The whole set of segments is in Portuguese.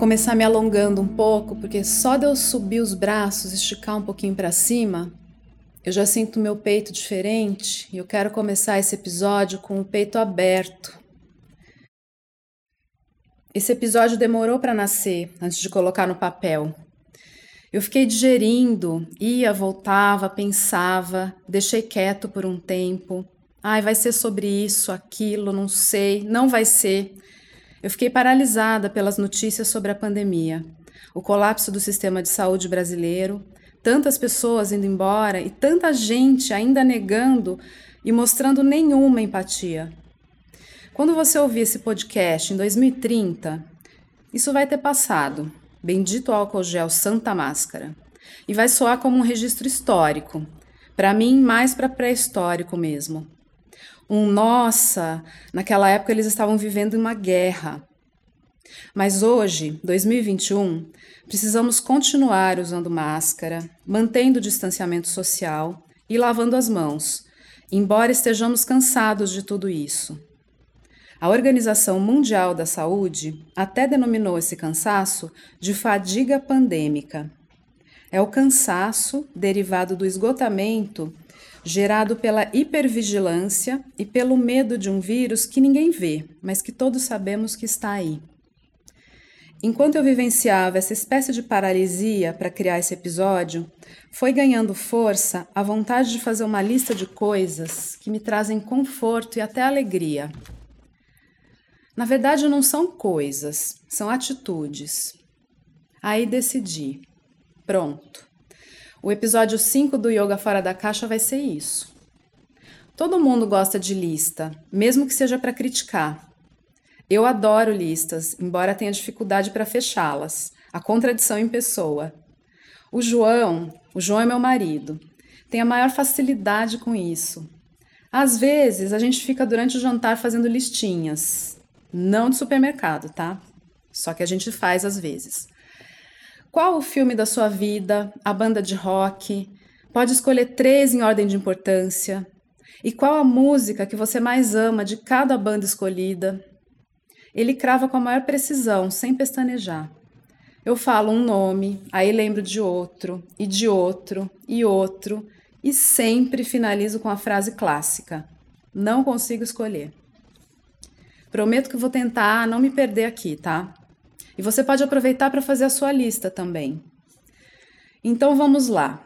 Começar me alongando um pouco, porque só de eu subir os braços, esticar um pouquinho para cima, eu já sinto meu peito diferente e eu quero começar esse episódio com o peito aberto. Esse episódio demorou para nascer antes de colocar no papel. Eu fiquei digerindo, ia, voltava, pensava, deixei quieto por um tempo. Ai, vai ser sobre isso, aquilo, não sei, não vai ser. Eu fiquei paralisada pelas notícias sobre a pandemia, o colapso do sistema de saúde brasileiro, tantas pessoas indo embora e tanta gente ainda negando e mostrando nenhuma empatia. Quando você ouvir esse podcast em 2030, isso vai ter passado. Bendito álcool gel Santa Máscara. E vai soar como um registro histórico. Para mim, mais para pré-histórico mesmo um nossa, naquela época eles estavam vivendo uma guerra. Mas hoje, 2021, precisamos continuar usando máscara, mantendo o distanciamento social e lavando as mãos, embora estejamos cansados de tudo isso. A Organização Mundial da Saúde até denominou esse cansaço de fadiga pandêmica. É o cansaço derivado do esgotamento gerado pela hipervigilância e pelo medo de um vírus que ninguém vê, mas que todos sabemos que está aí. Enquanto eu vivenciava essa espécie de paralisia para criar esse episódio, foi ganhando força a vontade de fazer uma lista de coisas que me trazem conforto e até alegria. Na verdade, não são coisas, são atitudes. Aí decidi. Pronto. O episódio 5 do Yoga Fora da Caixa vai ser isso. Todo mundo gosta de lista, mesmo que seja para criticar. Eu adoro listas, embora tenha dificuldade para fechá-las. A contradição em pessoa. O João, o João é meu marido, tem a maior facilidade com isso. Às vezes a gente fica durante o jantar fazendo listinhas, não de supermercado, tá? Só que a gente faz às vezes. Qual o filme da sua vida? A banda de rock? Pode escolher três em ordem de importância. E qual a música que você mais ama de cada banda escolhida? Ele crava com a maior precisão, sem pestanejar. Eu falo um nome, aí lembro de outro, e de outro, e outro, e sempre finalizo com a frase clássica: Não consigo escolher. Prometo que vou tentar não me perder aqui, tá? E você pode aproveitar para fazer a sua lista também. Então vamos lá.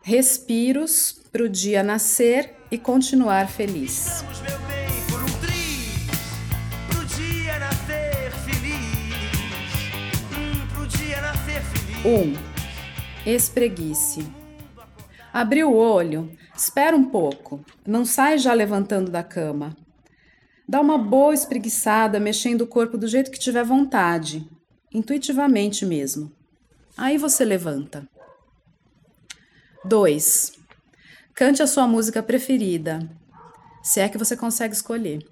Respiros para o dia nascer e continuar feliz. Um, espreguice. Abriu o olho, espera um pouco, não sai já levantando da cama. Dá uma boa espreguiçada, mexendo o corpo do jeito que tiver vontade, intuitivamente mesmo. Aí você levanta. 2. Cante a sua música preferida, se é que você consegue escolher.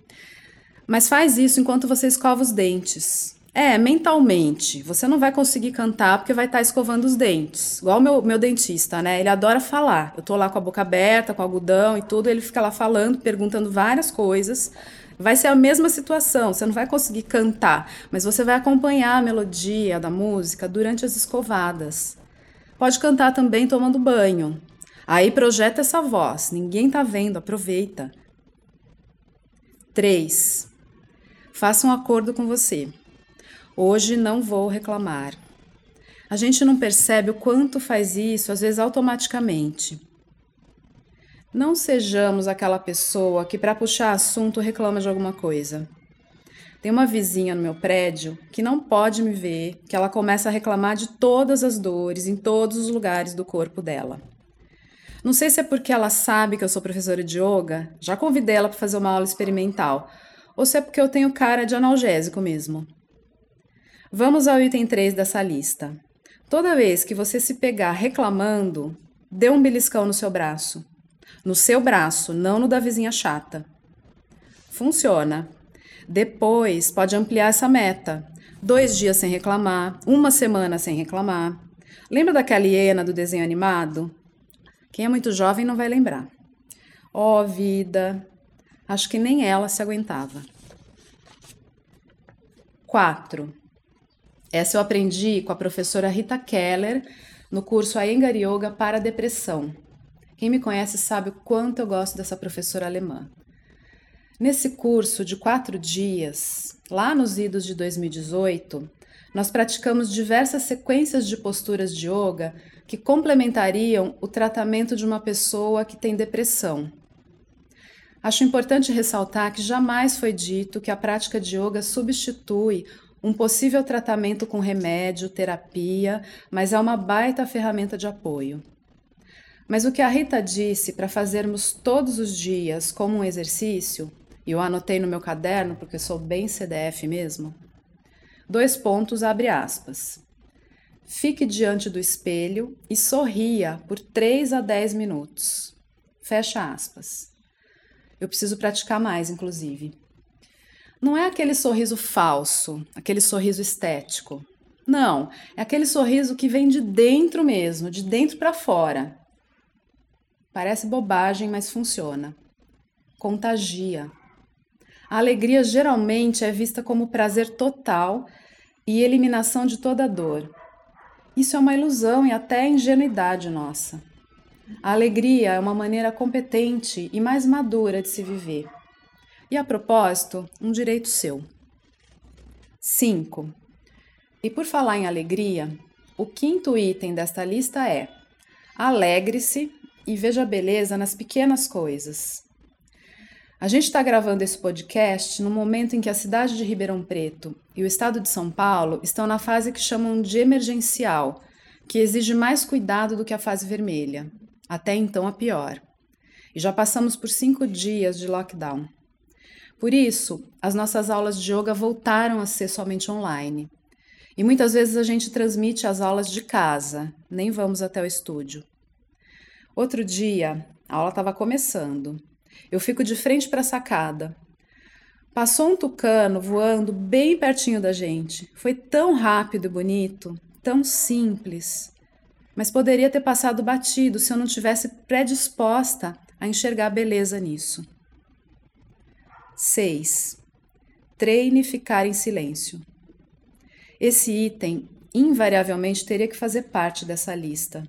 Mas faz isso enquanto você escova os dentes. É, mentalmente. Você não vai conseguir cantar porque vai estar tá escovando os dentes. Igual meu, meu dentista, né? Ele adora falar. Eu tô lá com a boca aberta, com algodão e tudo, ele fica lá falando, perguntando várias coisas. Vai ser a mesma situação, você não vai conseguir cantar, mas você vai acompanhar a melodia da música durante as escovadas. Pode cantar também tomando banho. Aí projeta essa voz, ninguém tá vendo, aproveita. 3. Faça um acordo com você. Hoje não vou reclamar. A gente não percebe o quanto faz isso, às vezes automaticamente. Não sejamos aquela pessoa que, para puxar assunto, reclama de alguma coisa. Tem uma vizinha no meu prédio que não pode me ver, que ela começa a reclamar de todas as dores em todos os lugares do corpo dela. Não sei se é porque ela sabe que eu sou professora de yoga, já convidei ela para fazer uma aula experimental, ou se é porque eu tenho cara de analgésico mesmo. Vamos ao item 3 dessa lista. Toda vez que você se pegar reclamando, dê um beliscão no seu braço. No seu braço, não no da vizinha chata. Funciona. Depois, pode ampliar essa meta. Dois dias sem reclamar, uma semana sem reclamar. Lembra daquela hiena do desenho animado? Quem é muito jovem não vai lembrar. Ó oh, vida, acho que nem ela se aguentava. 4. Essa eu aprendi com a professora Rita Keller no curso Iyengar Yoga para Depressão. Quem me conhece sabe o quanto eu gosto dessa professora alemã. Nesse curso de quatro dias, lá nos idos de 2018, nós praticamos diversas sequências de posturas de yoga que complementariam o tratamento de uma pessoa que tem depressão. Acho importante ressaltar que jamais foi dito que a prática de yoga substitui um possível tratamento com remédio, terapia, mas é uma baita ferramenta de apoio. Mas o que a Rita disse para fazermos todos os dias como um exercício, e eu anotei no meu caderno porque sou bem CDF mesmo. Dois pontos, abre aspas. Fique diante do espelho e sorria por 3 a 10 minutos. Fecha aspas. Eu preciso praticar mais, inclusive. Não é aquele sorriso falso, aquele sorriso estético. Não, é aquele sorriso que vem de dentro mesmo, de dentro para fora. Parece bobagem, mas funciona. Contagia. A alegria geralmente é vista como prazer total e eliminação de toda dor. Isso é uma ilusão e até ingenuidade nossa. A alegria é uma maneira competente e mais madura de se viver. E a propósito, um direito seu. 5. E por falar em alegria, o quinto item desta lista é: alegre-se e veja a beleza nas pequenas coisas. A gente está gravando esse podcast no momento em que a cidade de Ribeirão Preto e o estado de São Paulo estão na fase que chamam de emergencial, que exige mais cuidado do que a fase vermelha, até então a pior. E já passamos por cinco dias de lockdown. Por isso, as nossas aulas de yoga voltaram a ser somente online. E muitas vezes a gente transmite as aulas de casa, nem vamos até o estúdio. Outro dia, a aula estava começando. Eu fico de frente para a sacada. Passou um tucano voando bem pertinho da gente. Foi tão rápido e bonito, tão simples. Mas poderia ter passado batido se eu não tivesse predisposta a enxergar beleza nisso. 6. Treine ficar em silêncio. Esse item invariavelmente teria que fazer parte dessa lista.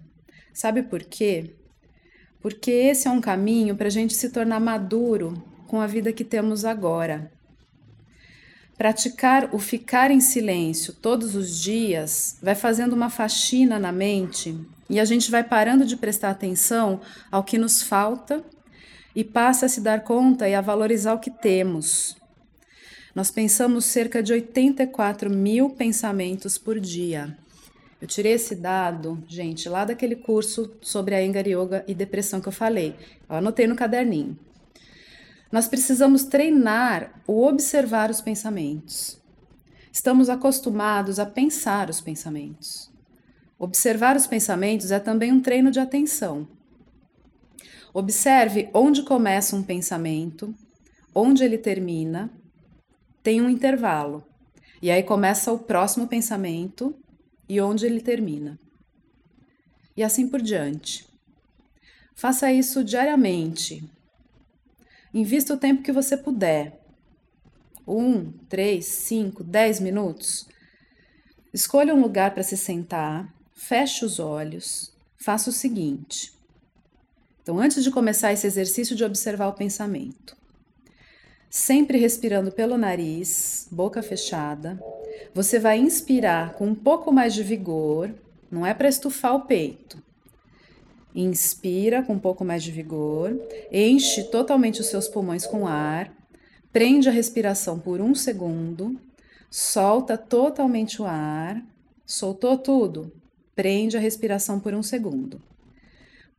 Sabe por quê? Porque esse é um caminho para a gente se tornar maduro com a vida que temos agora. Praticar o ficar em silêncio todos os dias vai fazendo uma faxina na mente e a gente vai parando de prestar atenção ao que nos falta e passa a se dar conta e a valorizar o que temos. Nós pensamos cerca de 84 mil pensamentos por dia. Eu tirei esse dado, gente, lá daquele curso sobre a Engar Yoga e depressão que eu falei. Eu anotei no caderninho. Nós precisamos treinar o observar os pensamentos. Estamos acostumados a pensar os pensamentos. Observar os pensamentos é também um treino de atenção. Observe onde começa um pensamento, onde ele termina, tem um intervalo. E aí começa o próximo pensamento e onde ele termina. E assim por diante. Faça isso diariamente. Invista o tempo que você puder. Um, três, cinco, dez minutos. Escolha um lugar para se sentar, feche os olhos, faça o seguinte: então, antes de começar esse exercício de observar o pensamento, sempre respirando pelo nariz, boca fechada, você vai inspirar com um pouco mais de vigor, não é para estufar o peito. Inspira com um pouco mais de vigor, enche totalmente os seus pulmões com ar, prende a respiração por um segundo, solta totalmente o ar, soltou tudo, prende a respiração por um segundo.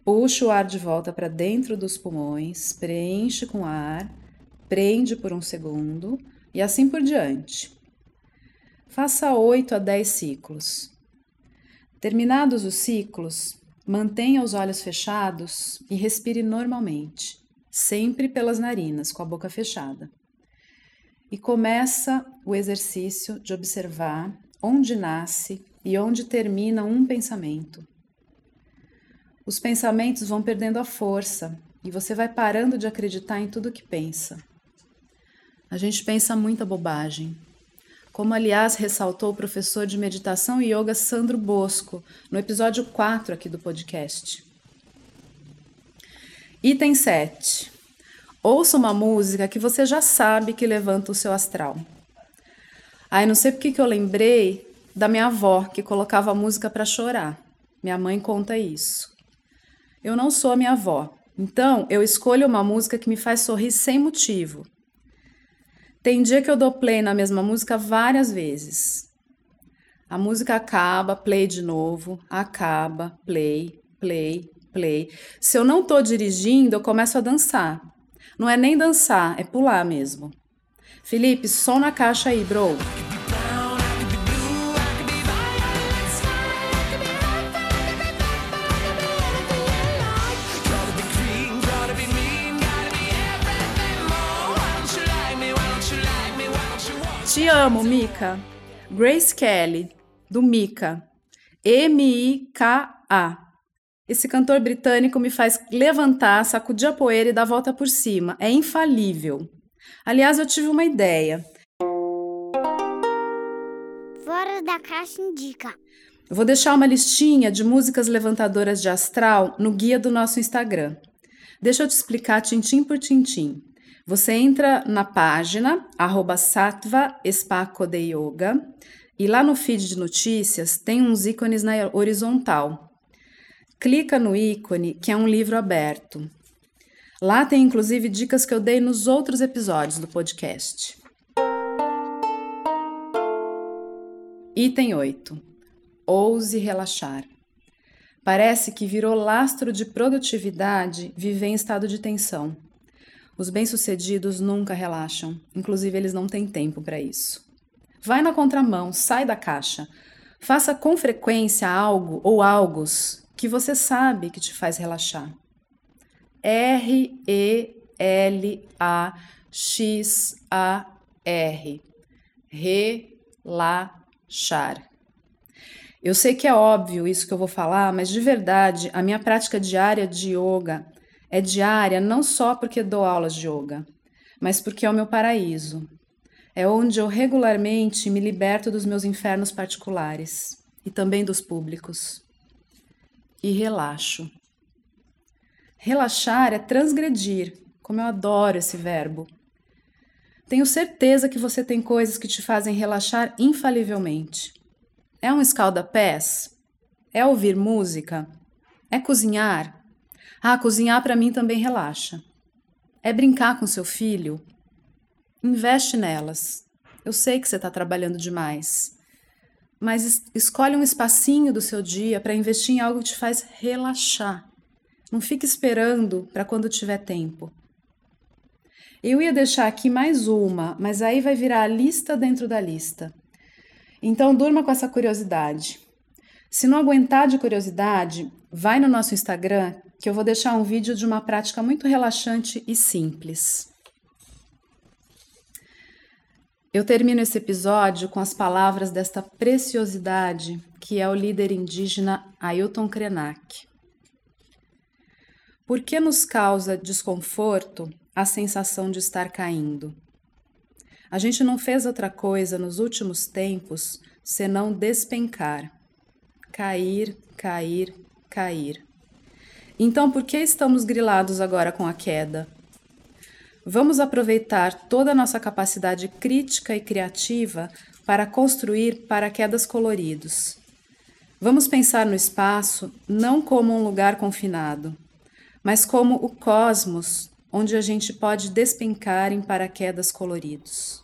Puxa o ar de volta para dentro dos pulmões, preenche com ar, prende por um segundo e assim por diante. Faça 8 a 10 ciclos. Terminados os ciclos, mantenha os olhos fechados e respire normalmente, sempre pelas narinas, com a boca fechada. E começa o exercício de observar onde nasce e onde termina um pensamento os pensamentos vão perdendo a força e você vai parando de acreditar em tudo que pensa. A gente pensa muita bobagem. Como aliás ressaltou o professor de meditação e yoga Sandro Bosco no episódio 4 aqui do podcast. Item 7. Ouça uma música que você já sabe que levanta o seu astral. Ai, não sei porque que eu lembrei da minha avó que colocava música para chorar. Minha mãe conta isso. Eu não sou a minha avó, então eu escolho uma música que me faz sorrir sem motivo. Tem dia que eu dou play na mesma música várias vezes. A música acaba, play de novo, acaba, play, play, play. Se eu não tô dirigindo, eu começo a dançar. Não é nem dançar, é pular mesmo. Felipe, som na caixa aí, bro. Te amo, Mika. Grace Kelly, do Mika. M-I-K-A. Esse cantor britânico me faz levantar, sacudir a poeira e dar a volta por cima. É infalível. Aliás, eu tive uma ideia. Fora da caixa indica. Eu vou deixar uma listinha de músicas levantadoras de astral no guia do nosso Instagram. Deixa eu te explicar tintim por tintim. Você entra na página arroba Yoga e lá no feed de notícias tem uns ícones na horizontal. Clica no ícone que é um livro aberto. Lá tem inclusive dicas que eu dei nos outros episódios do podcast. Item 8. Ouse relaxar. Parece que virou lastro de produtividade viver em estado de tensão. Os bem-sucedidos nunca relaxam, inclusive eles não têm tempo para isso. Vai na contramão, sai da caixa. Faça com frequência algo ou algos que você sabe que te faz relaxar. R E L A X A R. Relaxar. Eu sei que é óbvio isso que eu vou falar, mas de verdade, a minha prática diária de yoga é diária não só porque dou aulas de yoga, mas porque é o meu paraíso. É onde eu regularmente me liberto dos meus infernos particulares e também dos públicos. E relaxo. Relaxar é transgredir, como eu adoro esse verbo. Tenho certeza que você tem coisas que te fazem relaxar infalivelmente. É um escalda-pés? É ouvir música? É cozinhar? Ah, cozinhar para mim também relaxa. É brincar com seu filho? Investe nelas. Eu sei que você está trabalhando demais, mas es escolhe um espacinho do seu dia para investir em algo que te faz relaxar. Não fique esperando para quando tiver tempo. Eu ia deixar aqui mais uma, mas aí vai virar a lista dentro da lista. Então durma com essa curiosidade. Se não aguentar de curiosidade, vai no nosso Instagram que eu vou deixar um vídeo de uma prática muito relaxante e simples. Eu termino esse episódio com as palavras desta preciosidade que é o líder indígena Ailton Krenak. Por que nos causa desconforto a sensação de estar caindo? A gente não fez outra coisa nos últimos tempos senão despencar. Cair, cair, cair. Então, por que estamos grilados agora com a queda? Vamos aproveitar toda a nossa capacidade crítica e criativa para construir paraquedas coloridos. Vamos pensar no espaço não como um lugar confinado, mas como o cosmos onde a gente pode despencar em paraquedas coloridos.